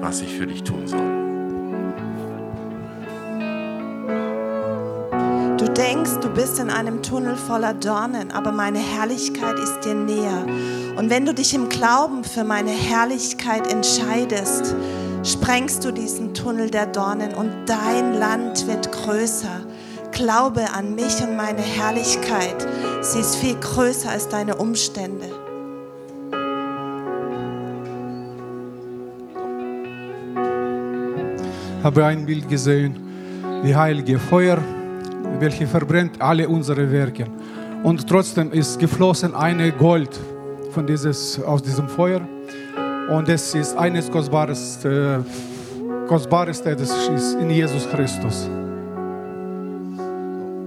was ich für dich tun soll. Du denkst, du bist in einem Tunnel voller Dornen, aber meine Herrlichkeit ist dir näher. Und wenn du dich im Glauben für meine Herrlichkeit entscheidest, sprengst du diesen Tunnel der Dornen und dein Land wird größer. Glaube an mich und meine Herrlichkeit. Sie ist viel größer als deine Umstände. habe ein Bild gesehen, wie heilige Feuer, welche verbrennt alle unsere Werke. Und trotzdem ist geflossen eine Gold von dieses, aus diesem Feuer. Und es ist eines kostbares, äh, kostbareste, das ist in Jesus Christus.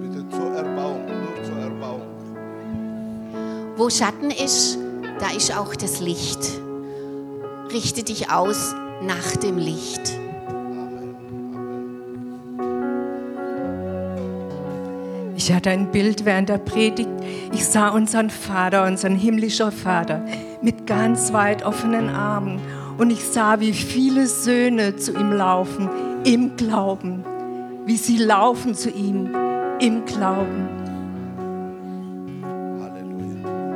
Bitte zur Erbauung, nur zur Erbauung. Wo Schatten ist, da ist auch das Licht. Richte dich aus nach dem Licht. Ich hatte ein Bild während der Predigt. Ich sah unseren Vater, unseren himmlischen Vater, mit ganz weit offenen Armen. Und ich sah, wie viele Söhne zu ihm laufen, im Glauben. Wie sie laufen zu ihm, im Glauben. Halleluja.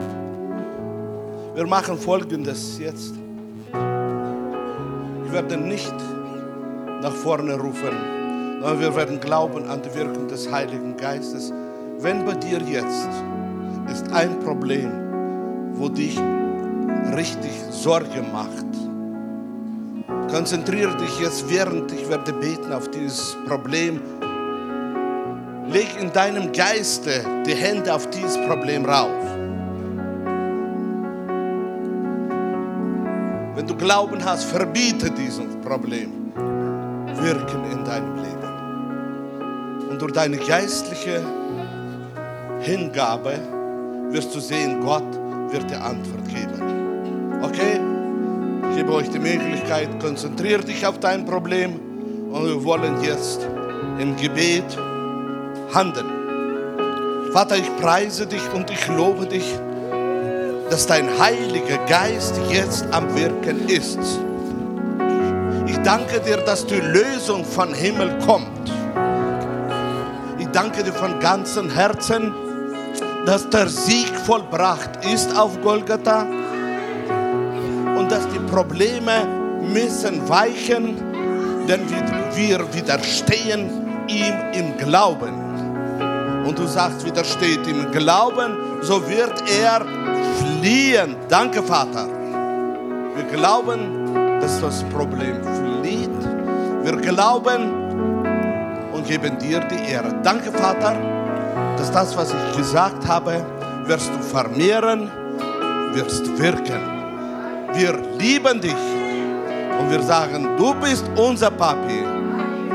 Wir machen Folgendes jetzt. Ich werde nicht nach vorne rufen, sondern wir werden glauben an die Wirkung des Heiligen Geistes. Wenn bei dir jetzt ist ein Problem, wo dich richtig Sorge macht, konzentriere dich jetzt, während ich werde beten auf dieses Problem. Leg in deinem Geiste die Hände auf dieses Problem rauf. Wenn du Glauben hast, verbiete dieses Problem wirken in deinem Leben. Und durch deine geistliche Hingabe wirst du sehen, Gott wird dir Antwort geben. Okay? Ich gebe euch die Möglichkeit, konzentriere dich auf dein Problem und wir wollen jetzt im Gebet handeln. Vater, ich preise dich und ich lobe dich, dass dein Heiliger Geist jetzt am Wirken ist. Ich danke dir, dass die Lösung von Himmel kommt. Danke dir von ganzem Herzen, dass der Sieg vollbracht ist auf Golgatha und dass die Probleme müssen weichen, denn wir widerstehen ihm im Glauben. Und du sagst, widersteht im Glauben, so wird er fliehen. Danke, Vater. Wir glauben, dass das Problem flieht. Wir glauben und geben dir die Ehre. Danke, Vater, dass das, was ich gesagt habe, wirst du vermehren, wirst wirken. Wir lieben dich und wir sagen, du bist unser Papi.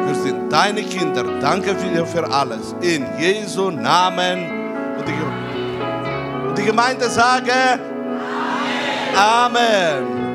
Wir sind deine Kinder. Danke für, für alles. In Jesu Namen. Und die, und die Gemeinde sage Amen. Amen.